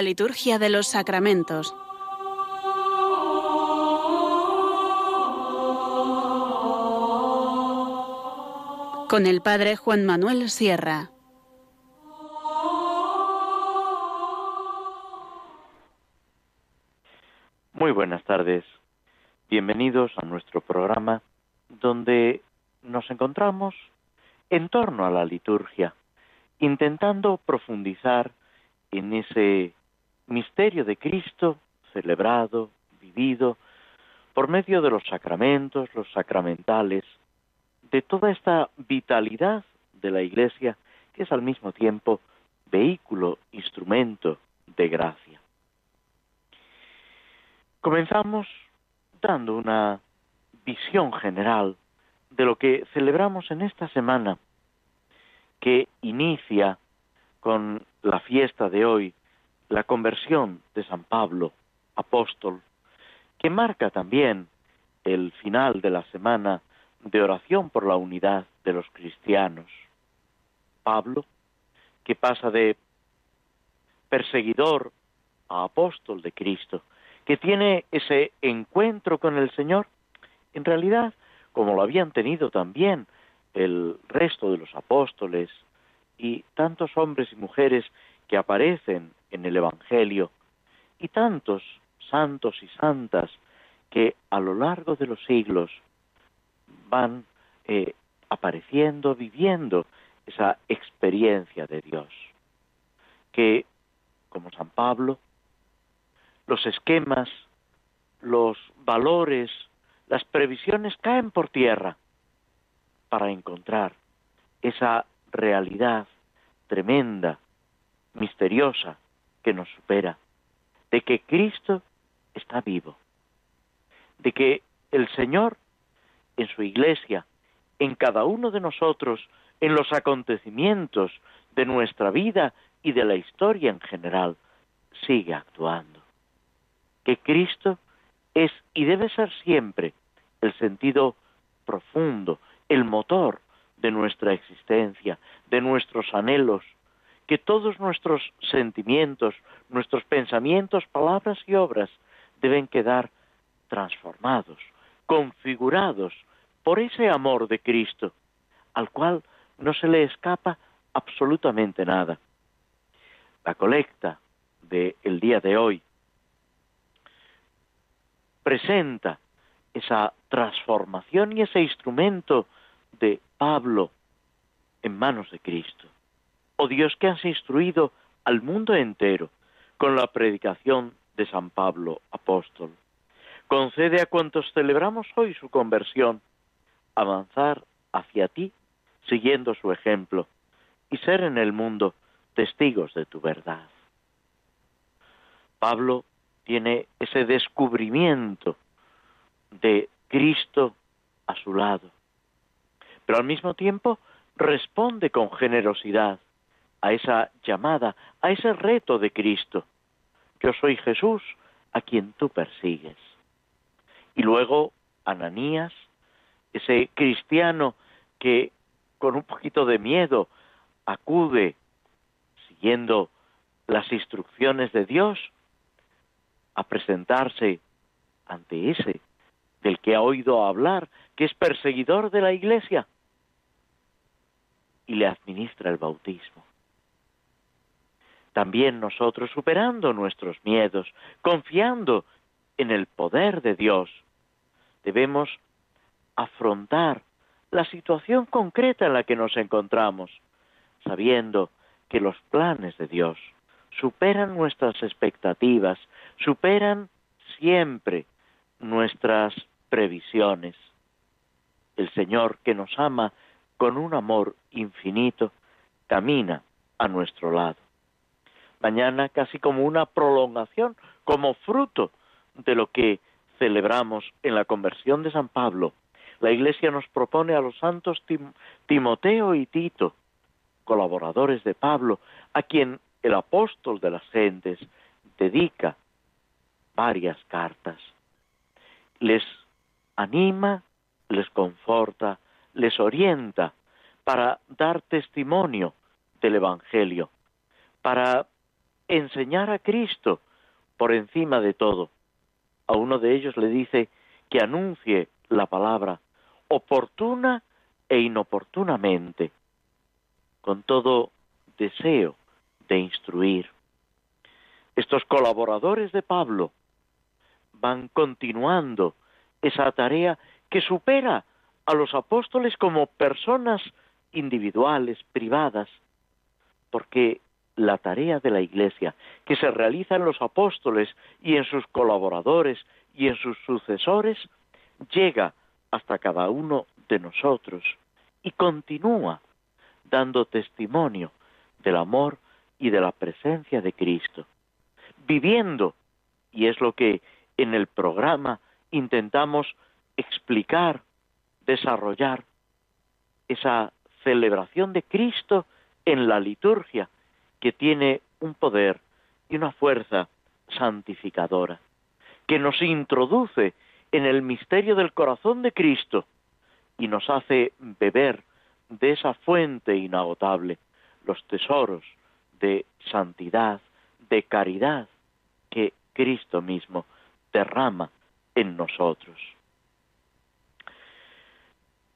La liturgia de los sacramentos. Con el Padre Juan Manuel Sierra. Muy buenas tardes. Bienvenidos a nuestro programa donde nos encontramos en torno a la liturgia, intentando profundizar en ese misterio de Cristo celebrado, vivido, por medio de los sacramentos, los sacramentales, de toda esta vitalidad de la Iglesia, que es al mismo tiempo vehículo, instrumento de gracia. Comenzamos dando una visión general de lo que celebramos en esta semana, que inicia con la fiesta de hoy, la conversión de San Pablo, apóstol, que marca también el final de la semana de oración por la unidad de los cristianos. Pablo, que pasa de perseguidor a apóstol de Cristo, que tiene ese encuentro con el Señor, en realidad, como lo habían tenido también el resto de los apóstoles y tantos hombres y mujeres que aparecen en el Evangelio y tantos santos y santas que a lo largo de los siglos van eh, apareciendo, viviendo esa experiencia de Dios. Que, como San Pablo, los esquemas, los valores, las previsiones caen por tierra para encontrar esa realidad tremenda, misteriosa, que nos supera, de que Cristo está vivo, de que el Señor en su iglesia, en cada uno de nosotros, en los acontecimientos de nuestra vida y de la historia en general, sigue actuando. Que Cristo es y debe ser siempre el sentido profundo, el motor de nuestra existencia, de nuestros anhelos, que todos nuestros sentimientos, nuestros pensamientos, palabras y obras deben quedar transformados, configurados por ese amor de Cristo, al cual no se le escapa absolutamente nada. La colecta del día de hoy presenta esa transformación y ese instrumento de Pablo en manos de Cristo. Dios que has instruido al mundo entero con la predicación de San Pablo, apóstol. Concede a cuantos celebramos hoy su conversión avanzar hacia ti siguiendo su ejemplo y ser en el mundo testigos de tu verdad. Pablo tiene ese descubrimiento de Cristo a su lado, pero al mismo tiempo responde con generosidad a esa llamada, a ese reto de Cristo. Yo soy Jesús a quien tú persigues. Y luego Ananías, ese cristiano que con un poquito de miedo acude siguiendo las instrucciones de Dios a presentarse ante ese del que ha oído hablar, que es perseguidor de la iglesia, y le administra el bautismo. También nosotros, superando nuestros miedos, confiando en el poder de Dios, debemos afrontar la situación concreta en la que nos encontramos, sabiendo que los planes de Dios superan nuestras expectativas, superan siempre nuestras previsiones. El Señor que nos ama con un amor infinito camina a nuestro lado. Mañana casi como una prolongación, como fruto de lo que celebramos en la conversión de San Pablo, la Iglesia nos propone a los santos Timoteo y Tito, colaboradores de Pablo, a quien el apóstol de las gentes dedica varias cartas. Les anima, les conforta, les orienta para dar testimonio del Evangelio, para enseñar a Cristo por encima de todo. A uno de ellos le dice que anuncie la palabra oportuna e inoportunamente, con todo deseo de instruir. Estos colaboradores de Pablo van continuando esa tarea que supera a los apóstoles como personas individuales, privadas, porque la tarea de la Iglesia que se realiza en los apóstoles y en sus colaboradores y en sus sucesores llega hasta cada uno de nosotros y continúa dando testimonio del amor y de la presencia de Cristo, viviendo, y es lo que en el programa intentamos explicar, desarrollar, esa celebración de Cristo en la liturgia, que tiene un poder y una fuerza santificadora, que nos introduce en el misterio del corazón de Cristo y nos hace beber de esa fuente inagotable los tesoros de santidad, de caridad que Cristo mismo derrama en nosotros.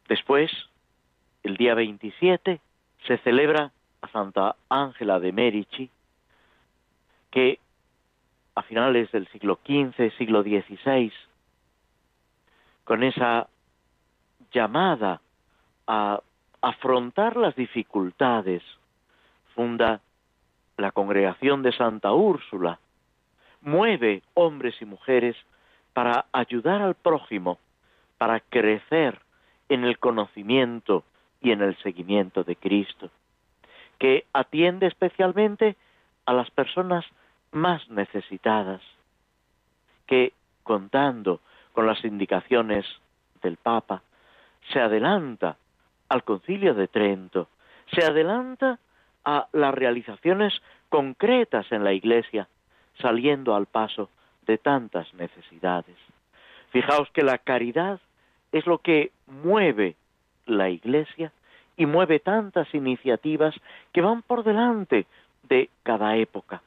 Después, el día 27, se celebra a Santa Ángela de Merici, que a finales del siglo XV, siglo XVI, con esa llamada a afrontar las dificultades, funda la congregación de Santa Úrsula, mueve hombres y mujeres para ayudar al prójimo, para crecer en el conocimiento y en el seguimiento de Cristo, que atiende especialmente a las personas más necesitadas, que contando con las indicaciones del Papa, se adelanta al concilio de Trento, se adelanta a las realizaciones concretas en la Iglesia, saliendo al paso de tantas necesidades. Fijaos que la caridad es lo que mueve la Iglesia y mueve tantas iniciativas que van por delante de cada época.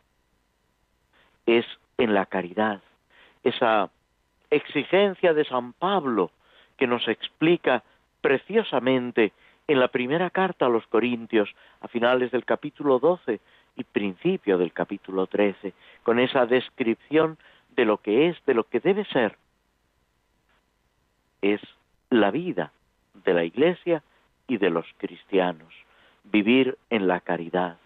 Es en la caridad, esa exigencia de San Pablo que nos explica preciosamente en la primera carta a los Corintios, a finales del capítulo 12 y principio del capítulo 13, con esa descripción de lo que es, de lo que debe ser. Es la vida de la Iglesia y de los cristianos, vivir en la caridad.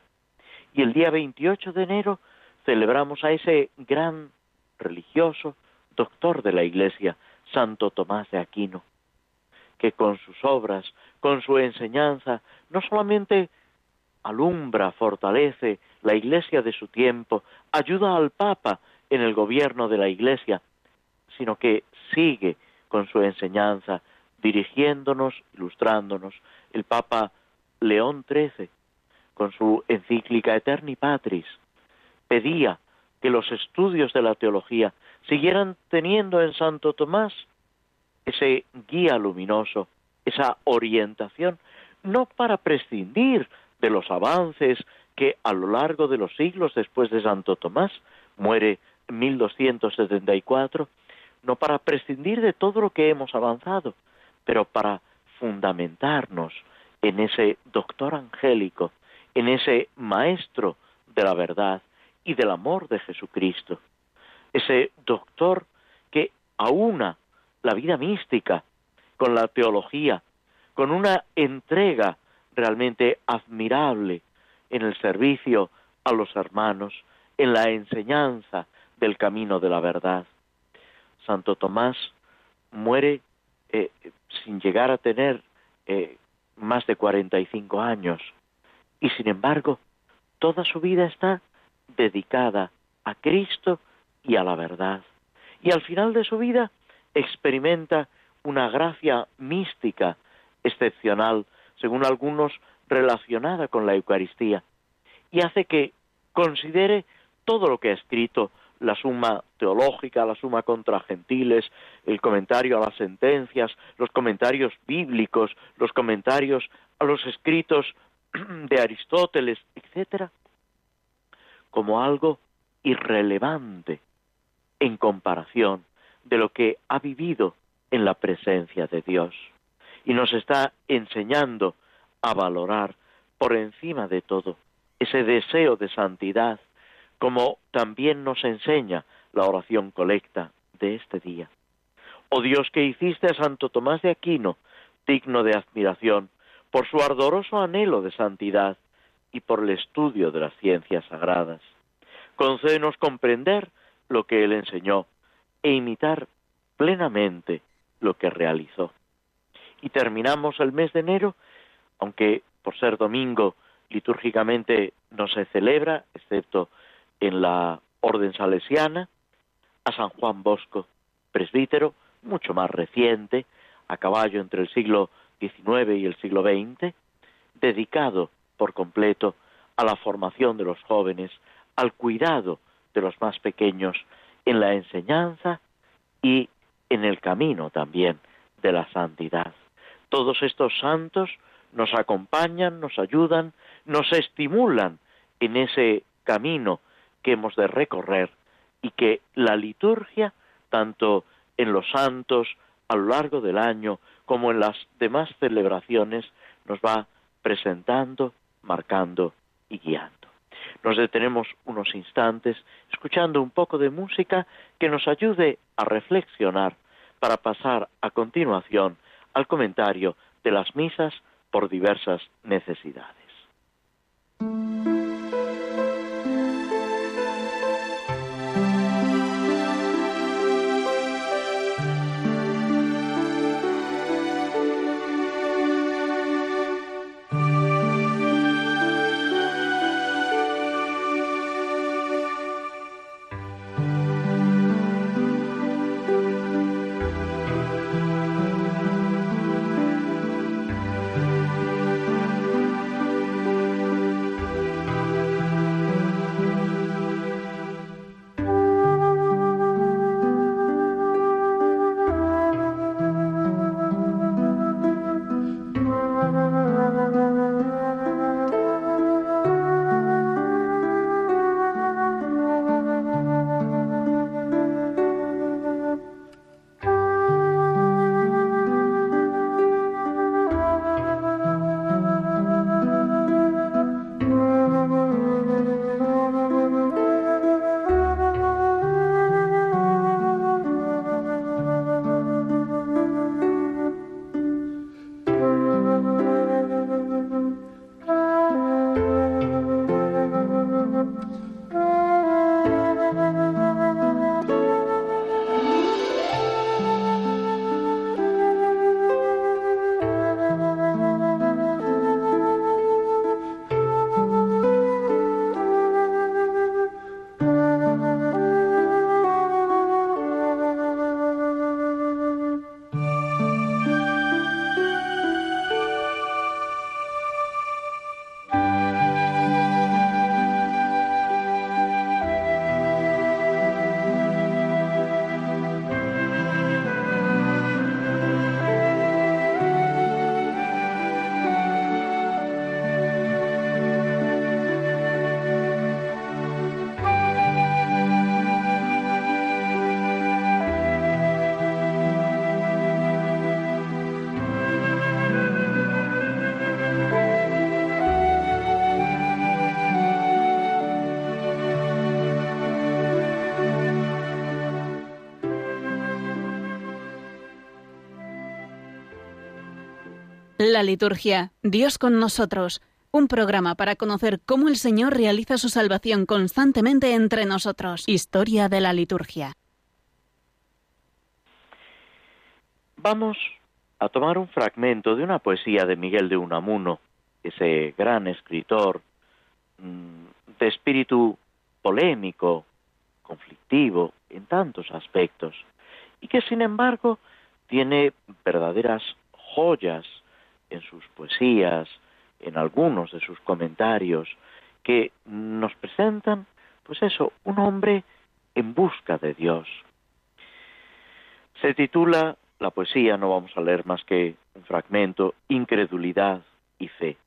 Y el día 28 de enero celebramos a ese gran religioso, doctor de la Iglesia, Santo Tomás de Aquino, que con sus obras, con su enseñanza, no solamente alumbra, fortalece la Iglesia de su tiempo, ayuda al Papa en el gobierno de la Iglesia, sino que sigue con su enseñanza, dirigiéndonos, ilustrándonos. El Papa León XIII, con su encíclica Eterni Patris, pedía que los estudios de la teología siguieran teniendo en Santo Tomás ese guía luminoso, esa orientación, no para prescindir de los avances que a lo largo de los siglos después de Santo Tomás, muere en 1274, no para prescindir de todo lo que hemos avanzado, pero para fundamentarnos en ese doctor angélico, en ese maestro de la verdad y del amor de Jesucristo, ese doctor que aúna la vida mística con la teología, con una entrega realmente admirable en el servicio a los hermanos, en la enseñanza del camino de la verdad. Santo Tomás muere eh, sin llegar a tener eh, más de 45 años y sin embargo toda su vida está dedicada a Cristo y a la verdad. Y al final de su vida experimenta una gracia mística excepcional, según algunos relacionada con la Eucaristía, y hace que considere todo lo que ha escrito, la suma teológica, la suma contra gentiles, el comentario a las sentencias, los comentarios bíblicos, los comentarios a los escritos de Aristóteles, etcétera, como algo irrelevante en comparación de lo que ha vivido en la presencia de Dios. Y nos está enseñando a valorar por encima de todo ese deseo de santidad, como también nos enseña la oración colecta de este día. Oh Dios que hiciste a Santo Tomás de Aquino digno de admiración por su ardoroso anhelo de santidad y por el estudio de las ciencias sagradas. Concédenos comprender lo que él enseñó e imitar plenamente lo que realizó. Y terminamos el mes de enero, aunque por ser domingo litúrgicamente no se celebra, excepto en la orden salesiana, a San Juan Bosco, presbítero, mucho más reciente, a caballo entre el siglo XIX y el siglo XX, dedicado por completo a la formación de los jóvenes, al cuidado de los más pequeños, en la enseñanza y en el camino también de la santidad. Todos estos santos nos acompañan, nos ayudan, nos estimulan en ese camino que hemos de recorrer y que la liturgia, tanto en los santos a lo largo del año como en las demás celebraciones, nos va presentando, marcando y guiando. Nos detenemos unos instantes escuchando un poco de música que nos ayude a reflexionar para pasar a continuación al comentario de las misas por diversas necesidades. La liturgia, Dios con nosotros, un programa para conocer cómo el Señor realiza su salvación constantemente entre nosotros. Historia de la liturgia. Vamos a tomar un fragmento de una poesía de Miguel de Unamuno, ese gran escritor mm, de espíritu polémico, conflictivo en tantos aspectos, y que sin embargo tiene verdaderas joyas en sus poesías, en algunos de sus comentarios, que nos presentan, pues eso, un hombre en busca de Dios. Se titula la poesía, no vamos a leer más que un fragmento, Incredulidad y fe.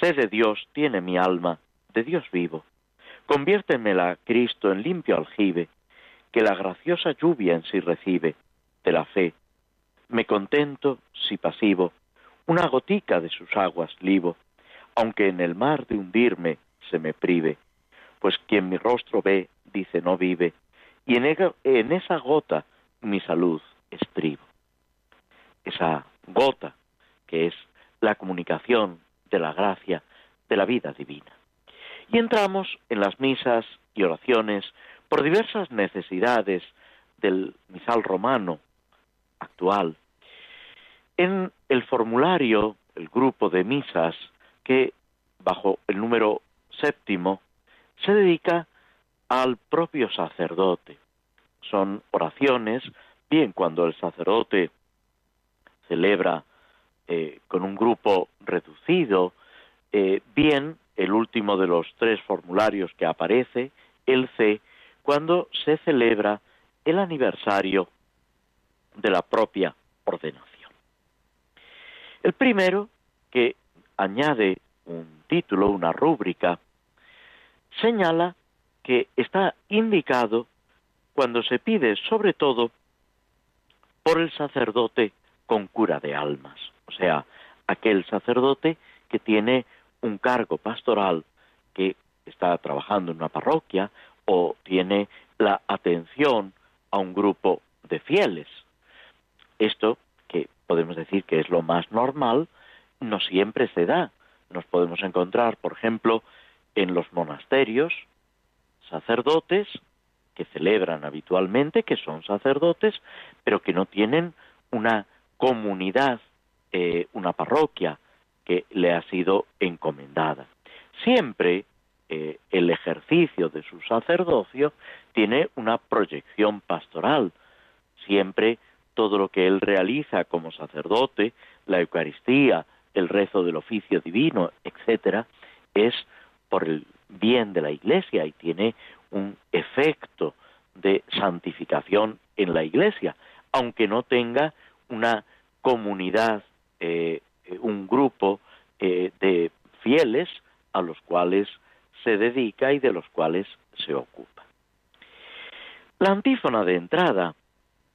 Sé de Dios tiene mi alma, de Dios vivo, Conviértemela, Cristo, en limpio aljibe, que la graciosa lluvia en sí recibe, de la fe. Me contento, si pasivo, una gotica de sus aguas libo, aunque en el mar de hundirme se me prive, pues quien mi rostro ve, dice no vive, y en, esa gota mi salud estribo. Esa gota que es la comunicación de la gracia de la vida divina. Y entramos en las misas y oraciones por diversas necesidades del misal romano actual. En el formulario, el grupo de misas que bajo el número séptimo se dedica al propio sacerdote. Son oraciones, bien cuando el sacerdote celebra eh, con un grupo reducido, eh, bien el último de los tres formularios que aparece, el C, cuando se celebra el aniversario de la propia ordenación. El primero, que añade un título, una rúbrica, señala que está indicado cuando se pide sobre todo por el sacerdote con cura de almas, o sea, aquel sacerdote que tiene un cargo pastoral que está trabajando en una parroquia o tiene la atención a un grupo de fieles. Esto, podemos decir que es lo más normal, no siempre se da. Nos podemos encontrar, por ejemplo, en los monasterios, sacerdotes que celebran habitualmente, que son sacerdotes, pero que no tienen una comunidad, eh, una parroquia que le ha sido encomendada. Siempre eh, el ejercicio de su sacerdocio tiene una proyección pastoral. Siempre todo lo que él realiza como sacerdote, la Eucaristía, el rezo del oficio divino, etcétera, es por el bien de la Iglesia y tiene un efecto de santificación en la Iglesia, aunque no tenga una comunidad, eh, un grupo eh, de fieles a los cuales se dedica y de los cuales se ocupa. La antífona de entrada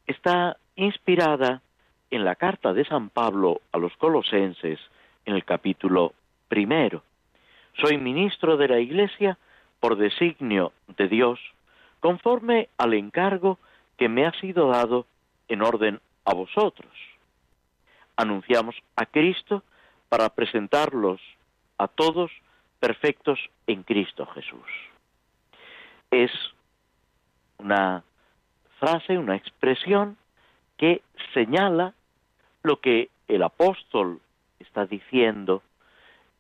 está inspirada en la carta de San Pablo a los colosenses en el capítulo primero. Soy ministro de la Iglesia por designio de Dios, conforme al encargo que me ha sido dado en orden a vosotros. Anunciamos a Cristo para presentarlos a todos perfectos en Cristo Jesús. Es una frase, una expresión que señala lo que el apóstol está diciendo,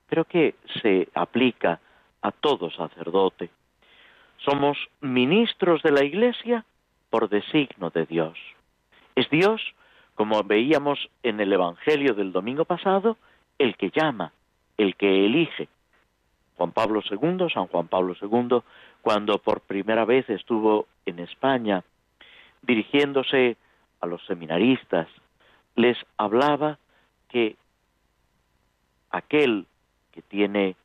pero que se aplica a todo sacerdote. Somos ministros de la Iglesia por designo de Dios. Es Dios, como veíamos en el Evangelio del domingo pasado, el que llama, el que elige. Juan Pablo II, San Juan Pablo II, cuando por primera vez estuvo en España, dirigiéndose a los seminaristas, les hablaba que aquel que tiene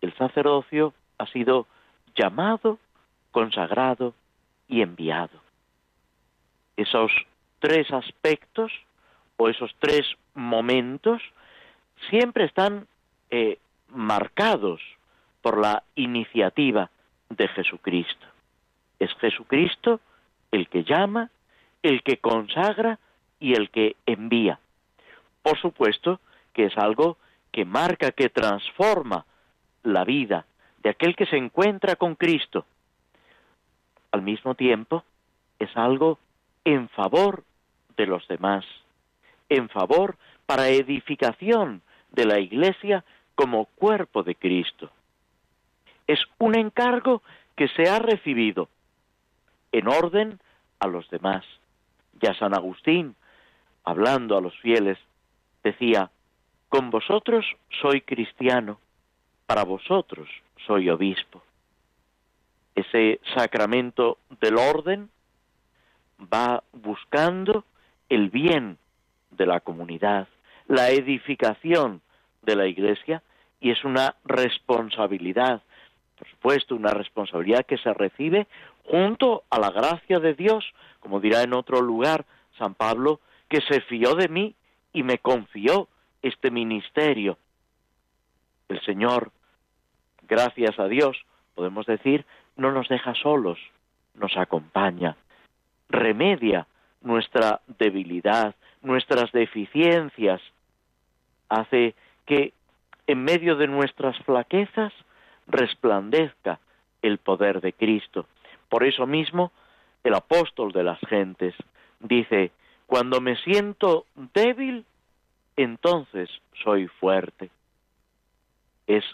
el sacerdocio ha sido llamado, consagrado y enviado. Esos tres aspectos o esos tres momentos siempre están eh, marcados por la iniciativa de Jesucristo. Es Jesucristo el que llama, el que consagra y el que envía. Por supuesto que es algo que marca, que transforma la vida de aquel que se encuentra con Cristo. Al mismo tiempo, es algo en favor de los demás, en favor para edificación de la Iglesia como cuerpo de Cristo. Es un encargo que se ha recibido en orden a los demás. Ya San Agustín, hablando a los fieles, decía, con vosotros soy cristiano, para vosotros soy obispo. Ese sacramento del orden va buscando el bien de la comunidad, la edificación de la Iglesia y es una responsabilidad por supuesto, una responsabilidad que se recibe junto a la gracia de Dios, como dirá en otro lugar San Pablo, que se fió de mí y me confió este ministerio. El Señor, gracias a Dios, podemos decir, no nos deja solos, nos acompaña, remedia nuestra debilidad, nuestras deficiencias, hace que en medio de nuestras flaquezas resplandezca el poder de Cristo. Por eso mismo, el apóstol de las gentes dice, cuando me siento débil, entonces soy fuerte. Es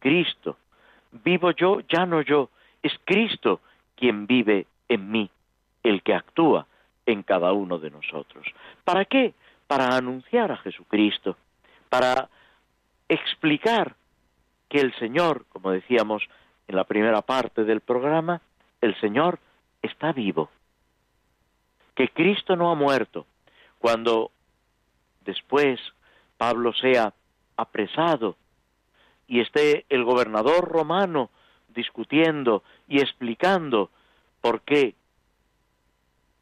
Cristo. Vivo yo, ya no yo, es Cristo quien vive en mí, el que actúa en cada uno de nosotros. ¿Para qué? Para anunciar a Jesucristo, para explicar que el Señor, como decíamos en la primera parte del programa, el Señor está vivo, que Cristo no ha muerto. Cuando después Pablo sea apresado y esté el gobernador romano discutiendo y explicando por qué,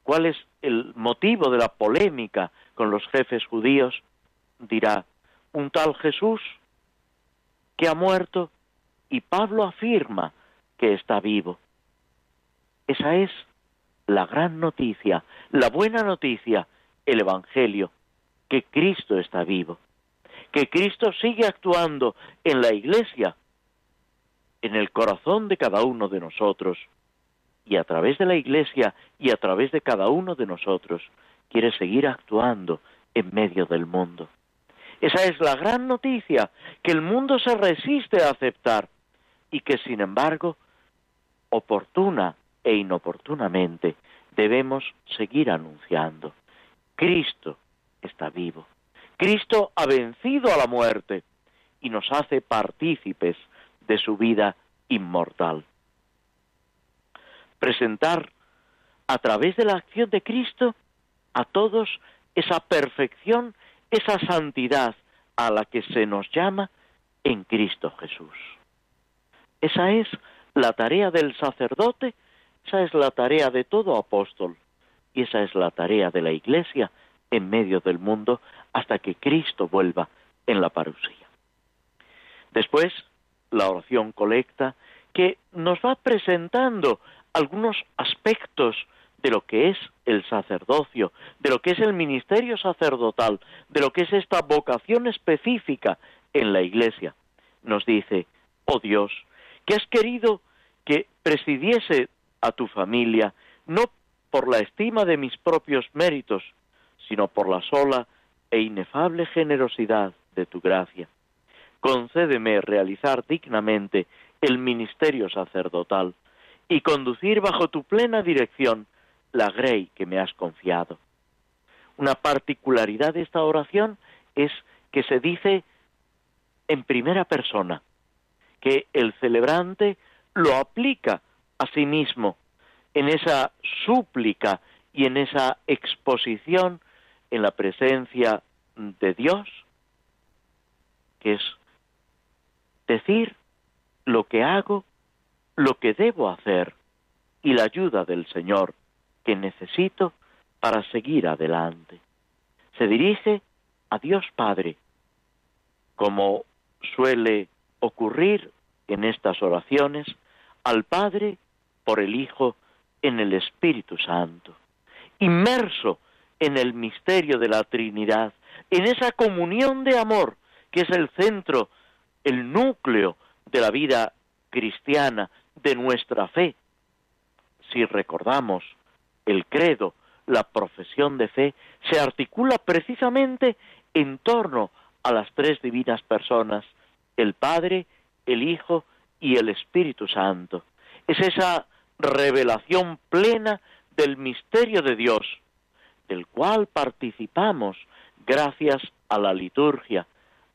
cuál es el motivo de la polémica con los jefes judíos, dirá, un tal Jesús que ha muerto y Pablo afirma que está vivo. Esa es la gran noticia, la buena noticia, el Evangelio, que Cristo está vivo, que Cristo sigue actuando en la Iglesia, en el corazón de cada uno de nosotros, y a través de la Iglesia y a través de cada uno de nosotros, quiere seguir actuando en medio del mundo. Esa es la gran noticia que el mundo se resiste a aceptar y que sin embargo, oportuna e inoportunamente, debemos seguir anunciando. Cristo está vivo. Cristo ha vencido a la muerte y nos hace partícipes de su vida inmortal. Presentar a través de la acción de Cristo a todos esa perfección esa santidad a la que se nos llama en Cristo Jesús. Esa es la tarea del sacerdote, esa es la tarea de todo apóstol y esa es la tarea de la Iglesia en medio del mundo hasta que Cristo vuelva en la parusía. Después, la oración colecta que nos va presentando algunos aspectos de lo que es el sacerdocio, de lo que es el ministerio sacerdotal, de lo que es esta vocación específica en la Iglesia. Nos dice, oh Dios, que has querido que presidiese a tu familia, no por la estima de mis propios méritos, sino por la sola e inefable generosidad de tu gracia. Concédeme realizar dignamente el ministerio sacerdotal y conducir bajo tu plena dirección la grey que me has confiado. Una particularidad de esta oración es que se dice en primera persona, que el celebrante lo aplica a sí mismo en esa súplica y en esa exposición en la presencia de Dios, que es decir lo que hago, lo que debo hacer y la ayuda del Señor que necesito para seguir adelante. Se dirige a Dios Padre, como suele ocurrir en estas oraciones, al Padre por el Hijo en el Espíritu Santo, inmerso en el misterio de la Trinidad, en esa comunión de amor que es el centro, el núcleo de la vida cristiana, de nuestra fe. Si recordamos el credo, la profesión de fe, se articula precisamente en torno a las tres divinas personas, el Padre, el Hijo y el Espíritu Santo. Es esa revelación plena del misterio de Dios, del cual participamos gracias a la liturgia,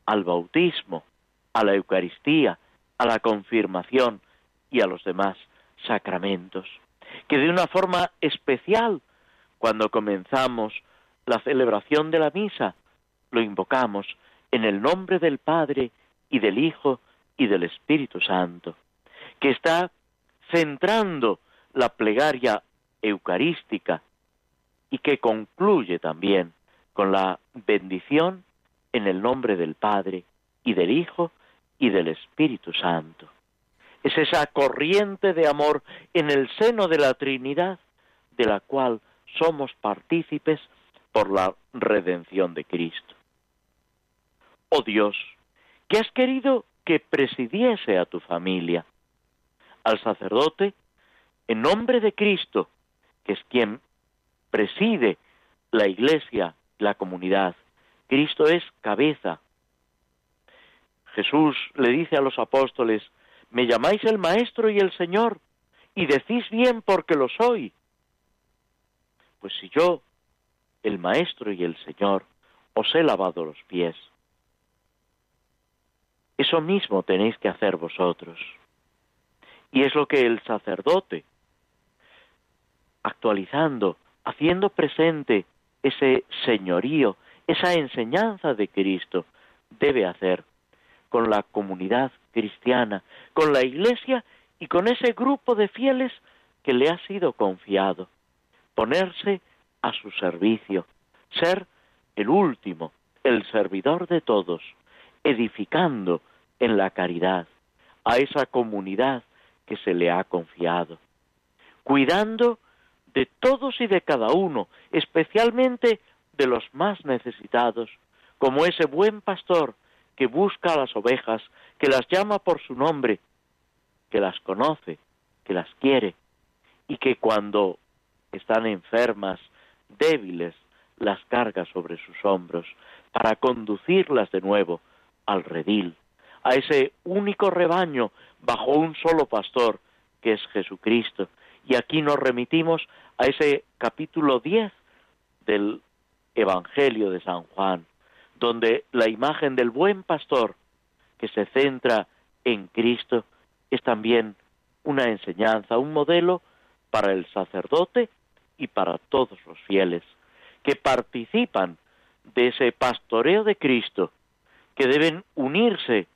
al bautismo, a la Eucaristía, a la confirmación y a los demás sacramentos. Que de una forma especial, cuando comenzamos la celebración de la misa, lo invocamos en el nombre del Padre y del Hijo y del Espíritu Santo, que está centrando la plegaria eucarística y que concluye también con la bendición en el nombre del Padre y del Hijo y del Espíritu Santo. Es esa corriente de amor en el seno de la Trinidad de la cual somos partícipes por la redención de Cristo. Oh Dios, que has querido que presidiese a tu familia, al sacerdote, en nombre de Cristo, que es quien preside la iglesia, la comunidad. Cristo es cabeza. Jesús le dice a los apóstoles, me llamáis el Maestro y el Señor, y decís bien porque lo soy. Pues si yo, el Maestro y el Señor, os he lavado los pies, eso mismo tenéis que hacer vosotros. Y es lo que el sacerdote, actualizando, haciendo presente ese señorío, esa enseñanza de Cristo, debe hacer con la comunidad cristiana, con la iglesia y con ese grupo de fieles que le ha sido confiado. Ponerse a su servicio, ser el último, el servidor de todos, edificando en la caridad a esa comunidad que se le ha confiado, cuidando de todos y de cada uno, especialmente de los más necesitados, como ese buen pastor que busca a las ovejas, que las llama por su nombre, que las conoce, que las quiere, y que cuando están enfermas, débiles, las carga sobre sus hombros, para conducirlas de nuevo al redil, a ese único rebaño bajo un solo pastor, que es Jesucristo. Y aquí nos remitimos a ese capítulo 10 del Evangelio de San Juan, donde la imagen del buen pastor que se centra en Cristo es también una enseñanza, un modelo para el sacerdote y para todos los fieles que participan de ese pastoreo de Cristo, que deben unirse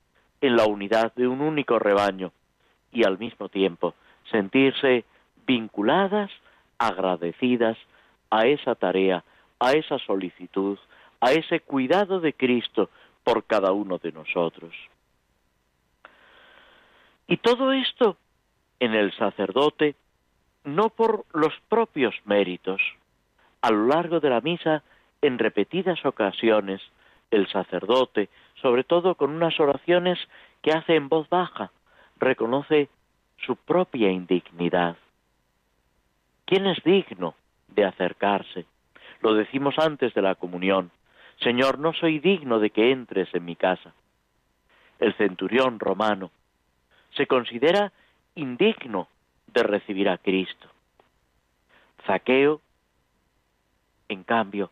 en la unidad de un único rebaño y al mismo tiempo sentirse vinculadas, agradecidas a esa tarea, a esa solicitud, a ese cuidado de Cristo por cada uno de nosotros. Y todo esto en el sacerdote no por los propios méritos. A lo largo de la misa, en repetidas ocasiones, el sacerdote, sobre todo con unas oraciones que hace en voz baja, reconoce su propia indignidad. ¿Quién es digno de acercarse? Lo decimos antes de la comunión. Señor, no soy digno de que entres en mi casa. El centurión romano se considera indigno de recibir a Cristo. Zaqueo, en cambio,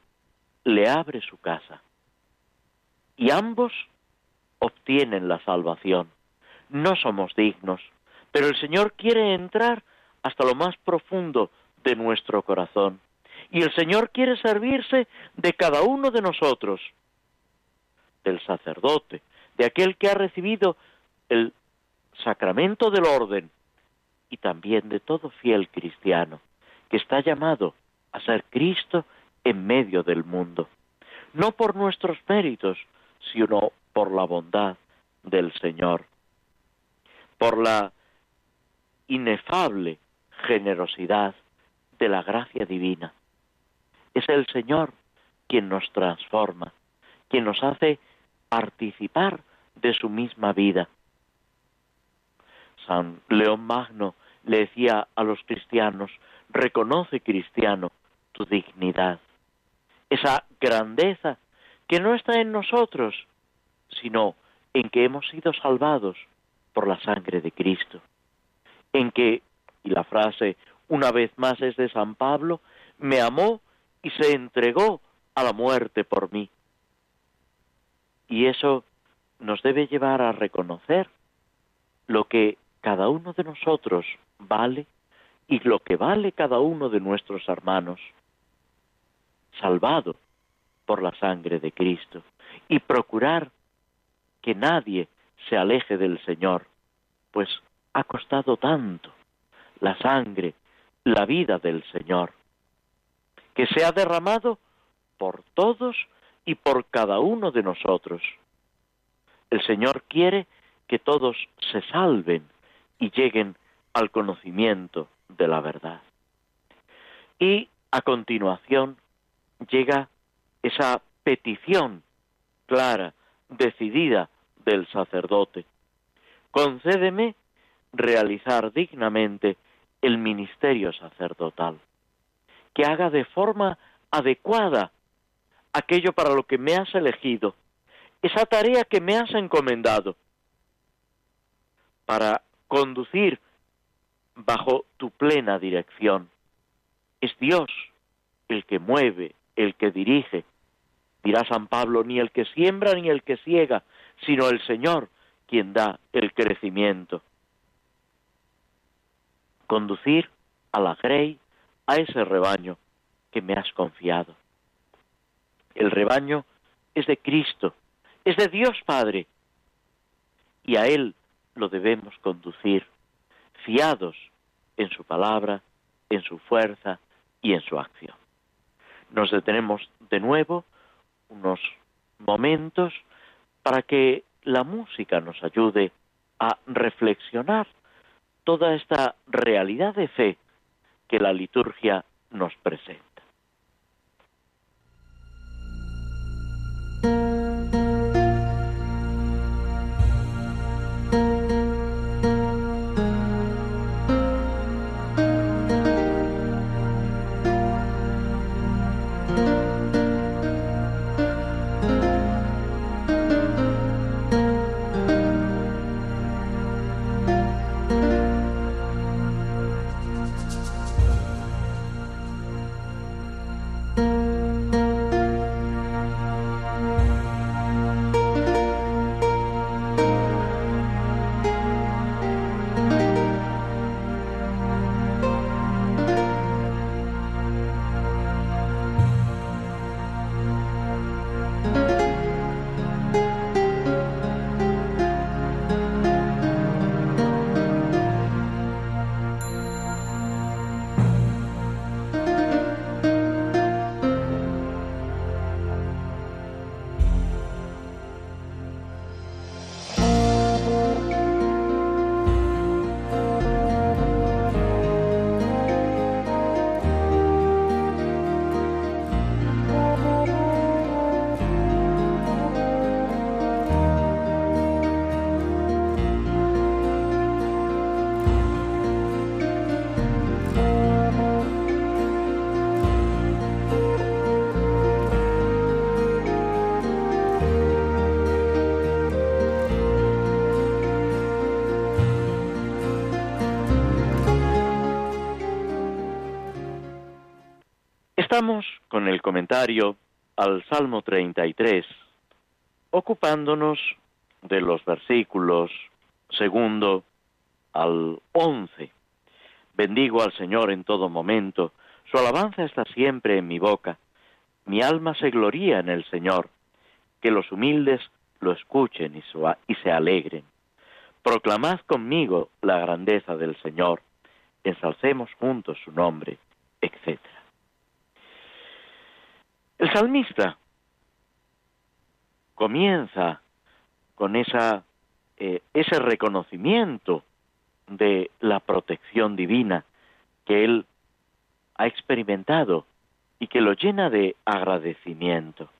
le abre su casa. Y ambos obtienen la salvación. No somos dignos, pero el Señor quiere entrar hasta lo más profundo de nuestro corazón. Y el Señor quiere servirse de cada uno de nosotros, del sacerdote, de aquel que ha recibido el sacramento del orden y también de todo fiel cristiano que está llamado a ser Cristo en medio del mundo, no por nuestros méritos, sino por la bondad del Señor, por la inefable generosidad de la gracia divina. Es el Señor quien nos transforma, quien nos hace participar de su misma vida. San León Magno le decía a los cristianos, reconoce cristiano tu dignidad, esa grandeza que no está en nosotros, sino en que hemos sido salvados por la sangre de Cristo, en que, y la frase una vez más es de San Pablo, me amó y se entregó a la muerte por mí. Y eso nos debe llevar a reconocer lo que cada uno de nosotros vale y lo que vale cada uno de nuestros hermanos, salvado por la sangre de Cristo, y procurar que nadie se aleje del Señor, pues ha costado tanto la sangre, la vida del Señor, que se ha derramado por todos y por cada uno de nosotros. El Señor quiere que todos se salven y lleguen al conocimiento de la verdad. Y a continuación llega esa petición clara, decidida del sacerdote. Concédeme realizar dignamente el ministerio sacerdotal, que haga de forma adecuada aquello para lo que me has elegido, esa tarea que me has encomendado, para conducir bajo tu plena dirección. Es Dios el que mueve, el que dirige. Dirá San Pablo, ni el que siembra ni el que ciega, sino el Señor quien da el crecimiento. Conducir a la grey, a ese rebaño que me has confiado. El rebaño es de Cristo, es de Dios Padre, y a Él lo debemos conducir, fiados en su palabra, en su fuerza y en su acción. Nos detenemos de nuevo unos momentos para que la música nos ayude a reflexionar toda esta realidad de fe que la liturgia nos presenta. Estamos con el comentario al Salmo 33, ocupándonos de los versículos segundo al once. Bendigo al Señor en todo momento, su alabanza está siempre en mi boca. Mi alma se gloría en el Señor, que los humildes lo escuchen y, y se alegren. Proclamad conmigo la grandeza del Señor, ensalcemos juntos su nombre, etc. El salmista comienza con esa, eh, ese reconocimiento de la protección divina que él ha experimentado y que lo llena de agradecimiento.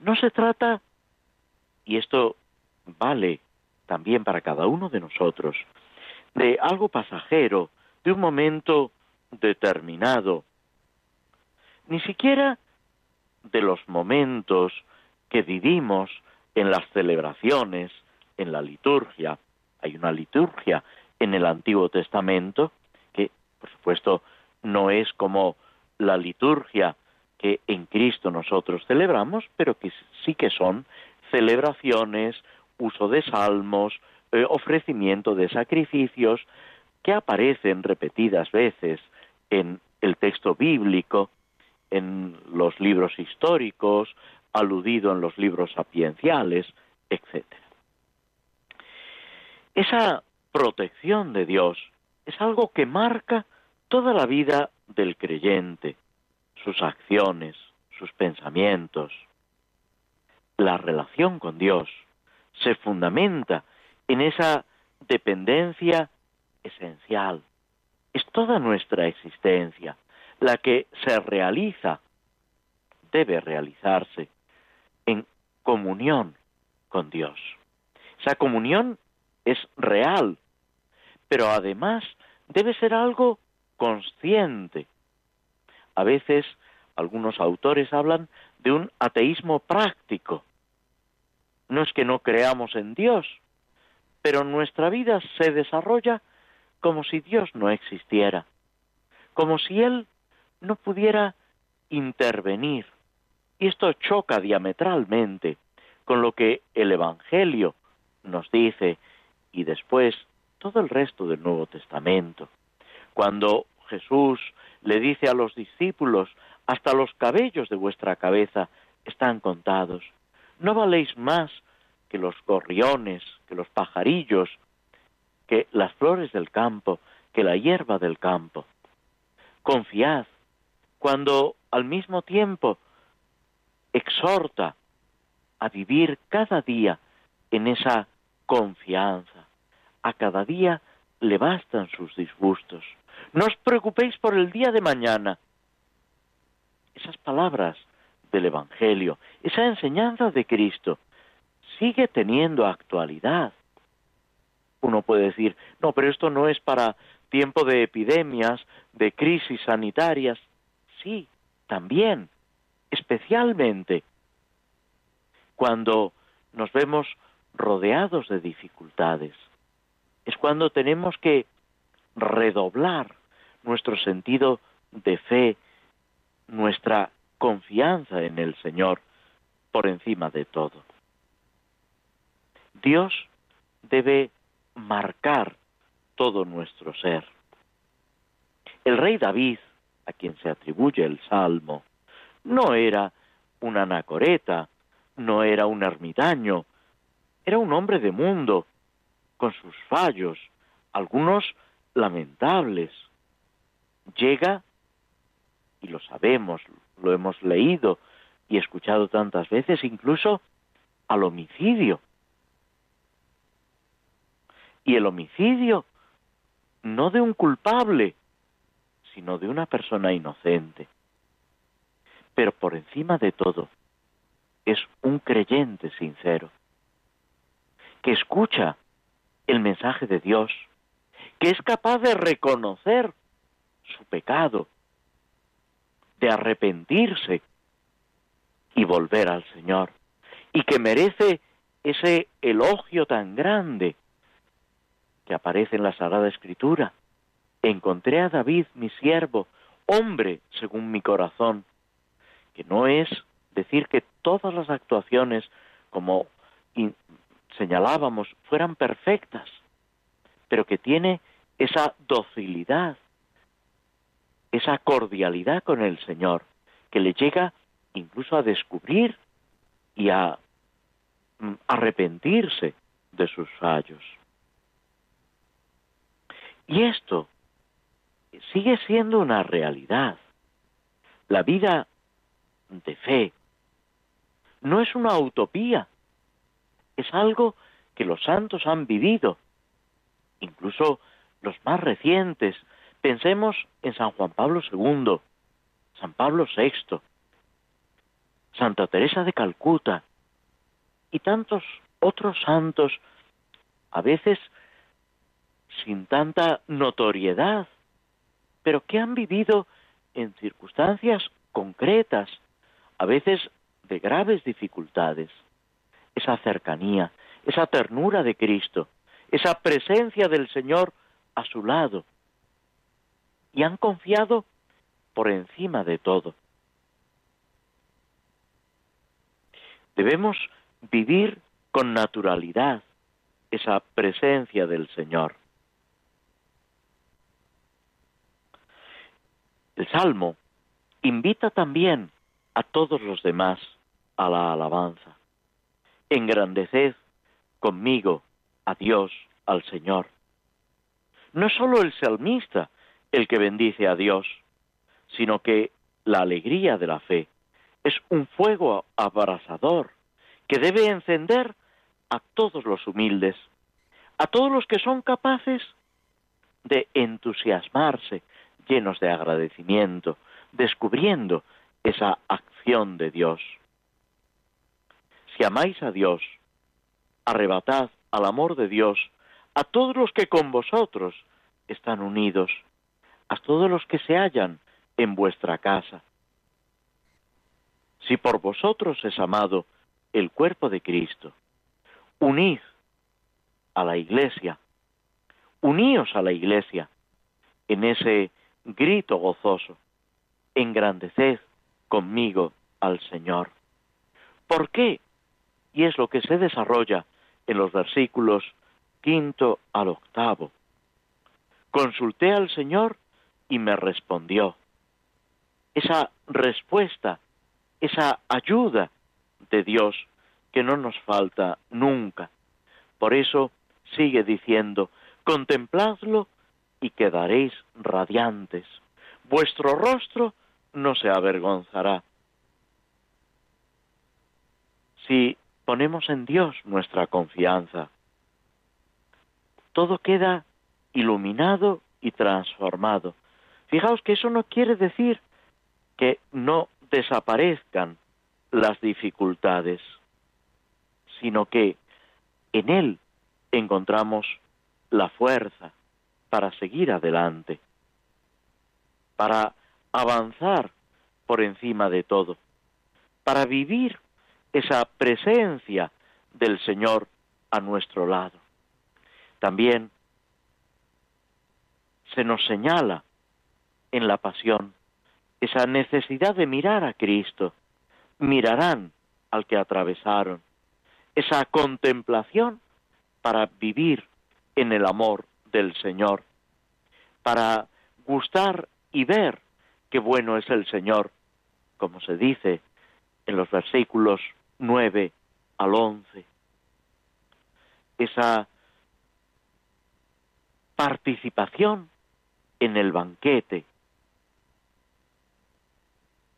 No se trata, y esto vale también para cada uno de nosotros, de algo pasajero, de un momento determinado, ni siquiera de los momentos que vivimos en las celebraciones, en la liturgia. Hay una liturgia en el Antiguo Testamento que, por supuesto, no es como la liturgia que en Cristo nosotros celebramos, pero que sí que son celebraciones, uso de salmos, eh, ofrecimiento de sacrificios, que aparecen repetidas veces en el texto bíblico en los libros históricos, aludido en los libros sapienciales, etc. Esa protección de Dios es algo que marca toda la vida del creyente, sus acciones, sus pensamientos. La relación con Dios se fundamenta en esa dependencia esencial. Es toda nuestra existencia la que se realiza, debe realizarse en comunión con Dios. Esa comunión es real, pero además debe ser algo consciente. A veces algunos autores hablan de un ateísmo práctico. No es que no creamos en Dios, pero nuestra vida se desarrolla como si Dios no existiera, como si Él no pudiera intervenir. Y esto choca diametralmente con lo que el Evangelio nos dice y después todo el resto del Nuevo Testamento. Cuando Jesús le dice a los discípulos, hasta los cabellos de vuestra cabeza están contados. No valéis más que los gorriones, que los pajarillos, que las flores del campo, que la hierba del campo. Confiad, cuando al mismo tiempo exhorta a vivir cada día en esa confianza. A cada día le bastan sus disgustos. No os preocupéis por el día de mañana. Esas palabras del Evangelio, esa enseñanza de Cristo, sigue teniendo actualidad. Uno puede decir, no, pero esto no es para tiempo de epidemias, de crisis sanitarias. Sí, también, especialmente cuando nos vemos rodeados de dificultades. Es cuando tenemos que redoblar nuestro sentido de fe, nuestra confianza en el Señor por encima de todo. Dios debe marcar todo nuestro ser. El rey David, a quien se atribuye el salmo, no era un anacoreta, no era un ermitaño, era un hombre de mundo, con sus fallos, algunos lamentables. Llega, y lo sabemos, lo hemos leído y escuchado tantas veces, incluso al homicidio. Y el homicidio no de un culpable, sino de una persona inocente. Pero por encima de todo, es un creyente sincero, que escucha el mensaje de Dios, que es capaz de reconocer su pecado, de arrepentirse y volver al Señor, y que merece ese elogio tan grande que aparece en la Sagrada Escritura. Encontré a David, mi siervo, hombre según mi corazón, que no es decir que todas las actuaciones, como señalábamos, fueran perfectas, pero que tiene esa docilidad, esa cordialidad con el Señor, que le llega incluso a descubrir y a mm, arrepentirse de sus fallos. Y esto sigue siendo una realidad. La vida de fe no es una utopía, es algo que los santos han vivido, incluso los más recientes. Pensemos en San Juan Pablo II, San Pablo VI, Santa Teresa de Calcuta y tantos otros santos, a veces sin tanta notoriedad, pero que han vivido en circunstancias concretas, a veces de graves dificultades, esa cercanía, esa ternura de Cristo, esa presencia del Señor a su lado. Y han confiado por encima de todo. Debemos vivir con naturalidad esa presencia del Señor. El Salmo invita también a todos los demás a la alabanza. Engrandeced conmigo a Dios, al Señor. No es solo el salmista el que bendice a Dios, sino que la alegría de la fe es un fuego abrasador que debe encender a todos los humildes, a todos los que son capaces de entusiasmarse, llenos de agradecimiento, descubriendo esa acción de Dios. Si amáis a Dios, arrebatad al amor de Dios a todos los que con vosotros están unidos, a todos los que se hallan en vuestra casa. Si por vosotros es amado el cuerpo de Cristo, unid a la iglesia, uníos a la iglesia en ese grito gozoso, engrandeced conmigo al Señor. ¿Por qué? Y es lo que se desarrolla en los versículos quinto al octavo. Consulté al Señor y me respondió. Esa respuesta, esa ayuda de Dios que no nos falta nunca. Por eso sigue diciendo, contempladlo y quedaréis radiantes. Vuestro rostro no se avergonzará. Si ponemos en Dios nuestra confianza, todo queda iluminado y transformado. Fijaos que eso no quiere decir que no desaparezcan las dificultades, sino que en Él encontramos la fuerza para seguir adelante, para avanzar por encima de todo, para vivir esa presencia del Señor a nuestro lado. También se nos señala en la pasión esa necesidad de mirar a Cristo, mirarán al que atravesaron, esa contemplación para vivir en el amor del Señor, para gustar y ver qué bueno es el Señor, como se dice en los versículos 9 al 11. Esa participación en el banquete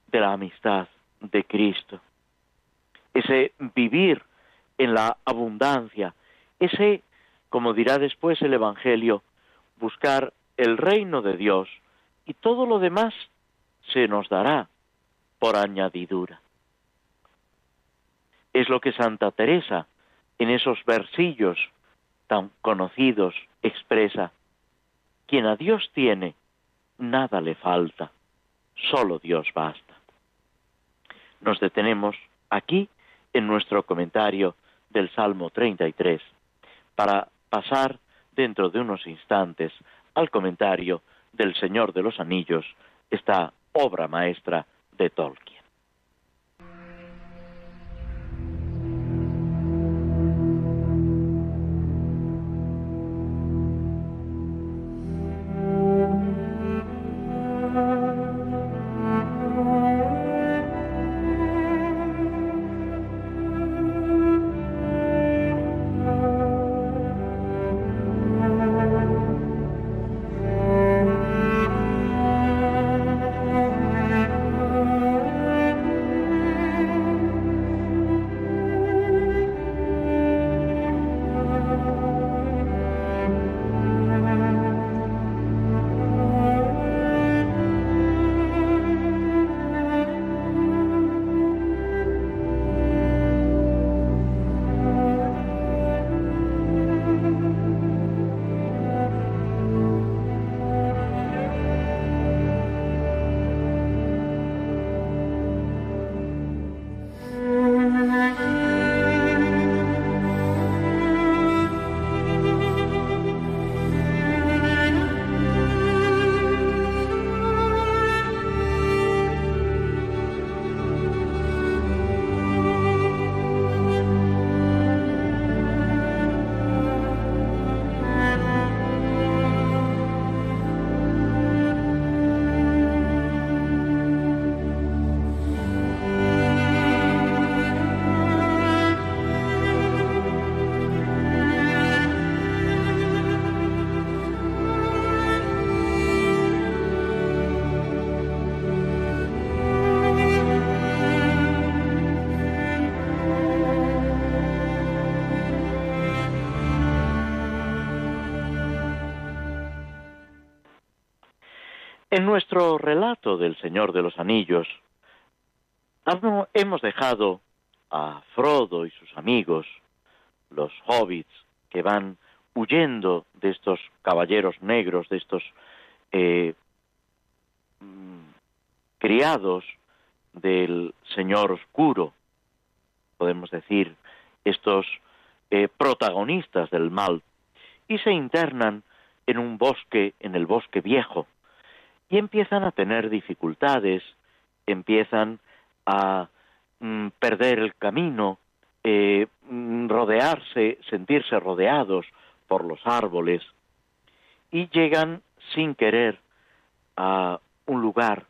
de la amistad de Cristo, ese vivir en la abundancia, ese, como dirá después el Evangelio, buscar el reino de Dios y todo lo demás se nos dará por añadidura. Es lo que Santa Teresa en esos versillos tan conocidos expresa. Quien a Dios tiene, nada le falta, solo Dios basta. Nos detenemos aquí en nuestro comentario del Salmo 33 para pasar dentro de unos instantes al comentario del Señor de los Anillos, esta obra maestra de Tolkien. En nuestro relato del Señor de los Anillos, hemos dejado a Frodo y sus amigos, los hobbits, que van huyendo de estos caballeros negros, de estos eh, mm, criados del Señor Oscuro, podemos decir, estos eh, protagonistas del mal, y se internan en un bosque, en el bosque viejo, y empiezan a tener dificultades, empiezan a mm, perder el camino, eh, mm, rodearse, sentirse rodeados por los árboles, y llegan sin querer a un lugar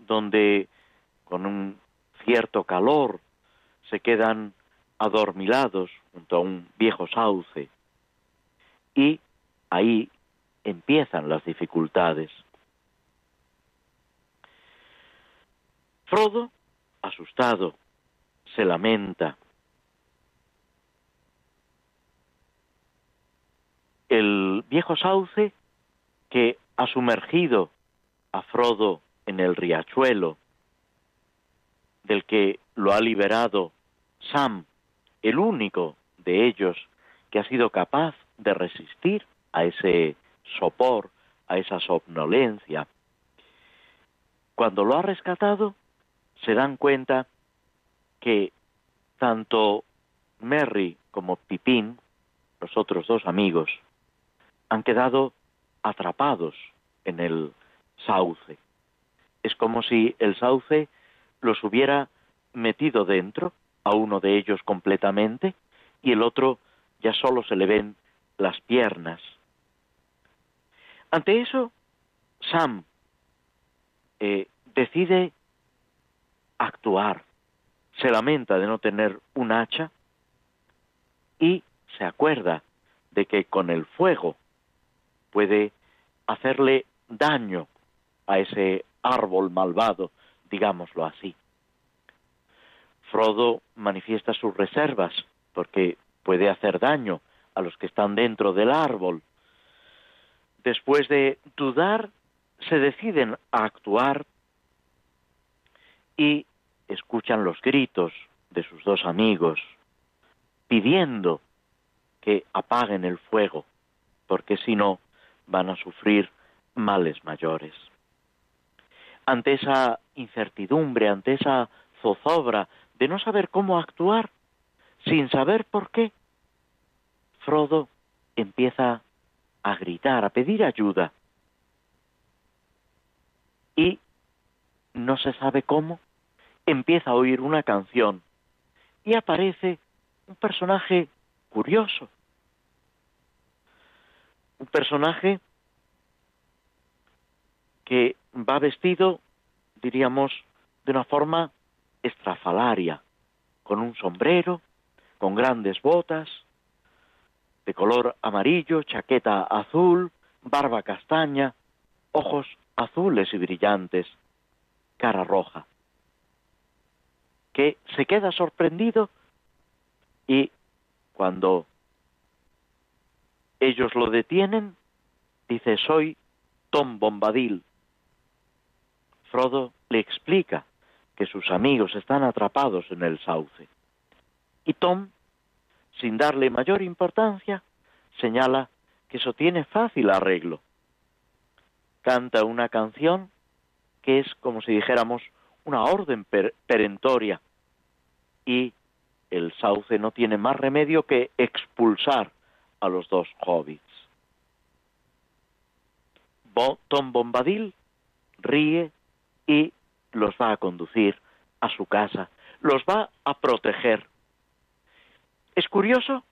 donde con un cierto calor se quedan adormilados junto a un viejo sauce y ahí empiezan las dificultades. Frodo, asustado, se lamenta. El viejo sauce que ha sumergido a Frodo en el riachuelo, del que lo ha liberado Sam, el único de ellos que ha sido capaz de resistir a ese sopor, a esa somnolencia. Cuando lo ha rescatado, se dan cuenta que tanto Merry como Pipín, los otros dos amigos, han quedado atrapados en el sauce. Es como si el sauce los hubiera metido dentro, a uno de ellos completamente, y el otro ya solo se le ven las piernas. Ante eso, Sam eh, decide actuar, se lamenta de no tener un hacha y se acuerda de que con el fuego puede hacerle daño a ese árbol malvado, digámoslo así. Frodo manifiesta sus reservas porque puede hacer daño a los que están dentro del árbol. Después de dudar, se deciden a actuar y escuchan los gritos de sus dos amigos, pidiendo que apaguen el fuego, porque si no van a sufrir males mayores. Ante esa incertidumbre, ante esa zozobra de no saber cómo actuar, sin saber por qué, Frodo empieza a gritar, a pedir ayuda. Y no se sabe cómo, empieza a oír una canción y aparece un personaje curioso. Un personaje que va vestido, diríamos, de una forma estrafalaria, con un sombrero, con grandes botas, de color amarillo, chaqueta azul, barba castaña, ojos azules y brillantes, cara roja, que se queda sorprendido y cuando ellos lo detienen, dice, soy Tom Bombadil. Frodo le explica que sus amigos están atrapados en el sauce. Y Tom sin darle mayor importancia, señala que eso tiene fácil arreglo. Canta una canción que es como si dijéramos una orden perentoria y el sauce no tiene más remedio que expulsar a los dos hobbits. Tom Bombadil ríe y los va a conducir a su casa, los va a proteger es curioso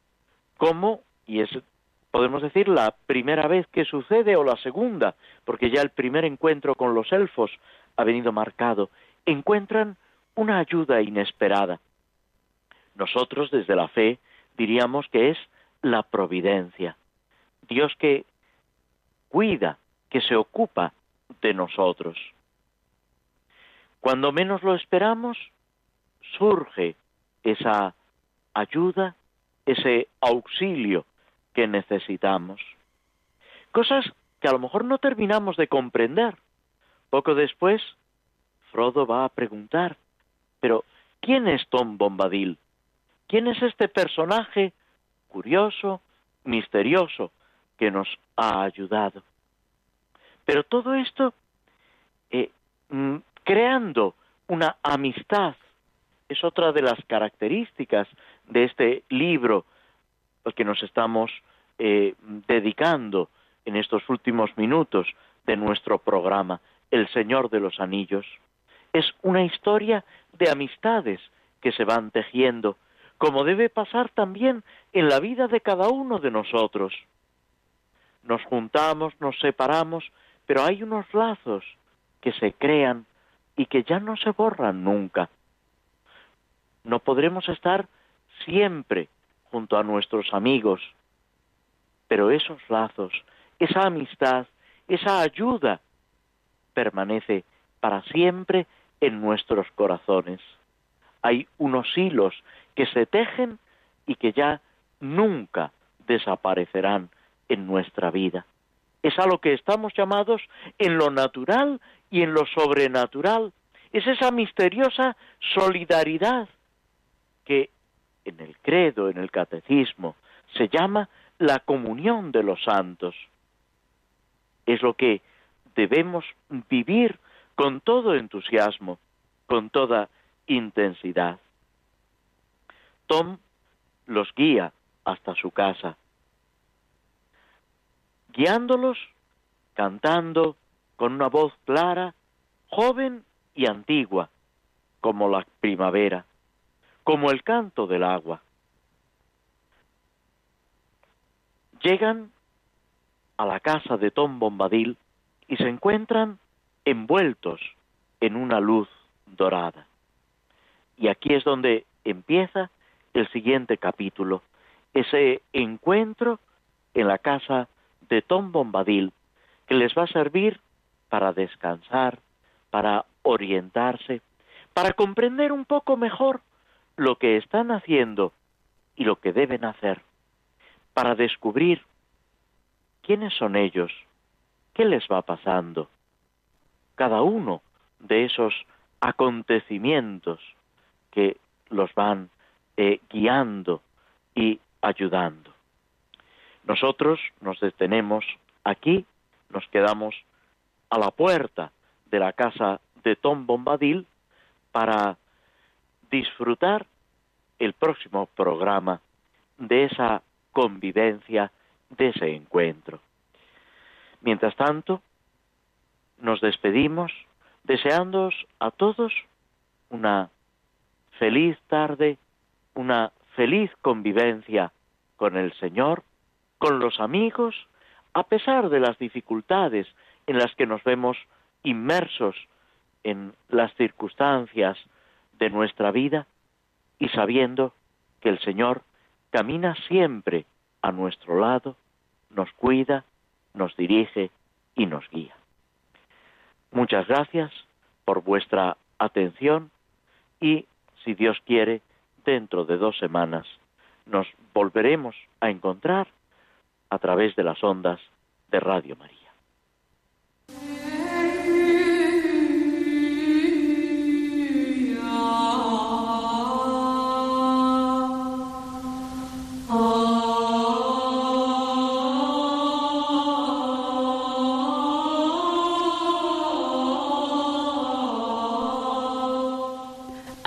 cómo, y es, podemos decir, la primera vez que sucede o la segunda, porque ya el primer encuentro con los elfos ha venido marcado, encuentran una ayuda inesperada. Nosotros desde la fe diríamos que es la providencia. Dios que cuida, que se ocupa de nosotros. Cuando menos lo esperamos, surge esa ayuda, ese auxilio que necesitamos. Cosas que a lo mejor no terminamos de comprender, Poco después, Frodo va a preguntar, pero ¿quién es Tom Bombadil? ¿Quién es este personaje curioso, misterioso, que nos ha ayudado? Pero todo esto eh, mm, creando una amistad es otra de las características de este libro al que nos estamos eh, dedicando en estos últimos minutos de nuestro programa, El Señor de los Anillos. Es una historia de amistades que se van tejiendo, como debe pasar también en la vida de cada uno de nosotros. Nos juntamos, nos separamos, pero hay unos lazos que se crean y que ya no se borran nunca. No podremos estar siempre junto a nuestros amigos, pero esos lazos, esa amistad, esa ayuda permanece para siempre en nuestros corazones. Hay unos hilos que se tejen y que ya nunca desaparecerán en nuestra vida. Es a lo que estamos llamados en lo natural y en lo sobrenatural. Es esa misteriosa solidaridad que en el credo, en el catecismo, se llama la comunión de los santos. Es lo que debemos vivir con todo entusiasmo, con toda intensidad. Tom los guía hasta su casa, guiándolos, cantando con una voz clara, joven y antigua, como la primavera como el canto del agua. Llegan a la casa de Tom Bombadil y se encuentran envueltos en una luz dorada. Y aquí es donde empieza el siguiente capítulo, ese encuentro en la casa de Tom Bombadil, que les va a servir para descansar, para orientarse, para comprender un poco mejor lo que están haciendo y lo que deben hacer para descubrir quiénes son ellos, qué les va pasando. Cada uno de esos acontecimientos que los van eh, guiando y ayudando. Nosotros nos detenemos aquí, nos quedamos a la puerta de la casa de Tom Bombadil para disfrutar el próximo programa de esa convivencia, de ese encuentro. Mientras tanto, nos despedimos deseándoos a todos una feliz tarde, una feliz convivencia con el Señor, con los amigos, a pesar de las dificultades en las que nos vemos inmersos en las circunstancias de nuestra vida y sabiendo que el Señor camina siempre a nuestro lado, nos cuida, nos dirige y nos guía. Muchas gracias por vuestra atención y, si Dios quiere, dentro de dos semanas nos volveremos a encontrar a través de las ondas de Radio María.